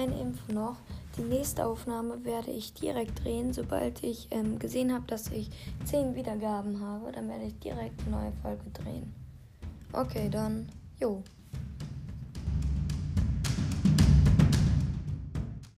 eine Info noch. Die nächste Aufnahme werde ich direkt drehen, sobald ich ähm, gesehen habe, dass ich 10 Wiedergaben habe. Dann werde ich direkt eine neue Folge drehen. Okay, dann, jo.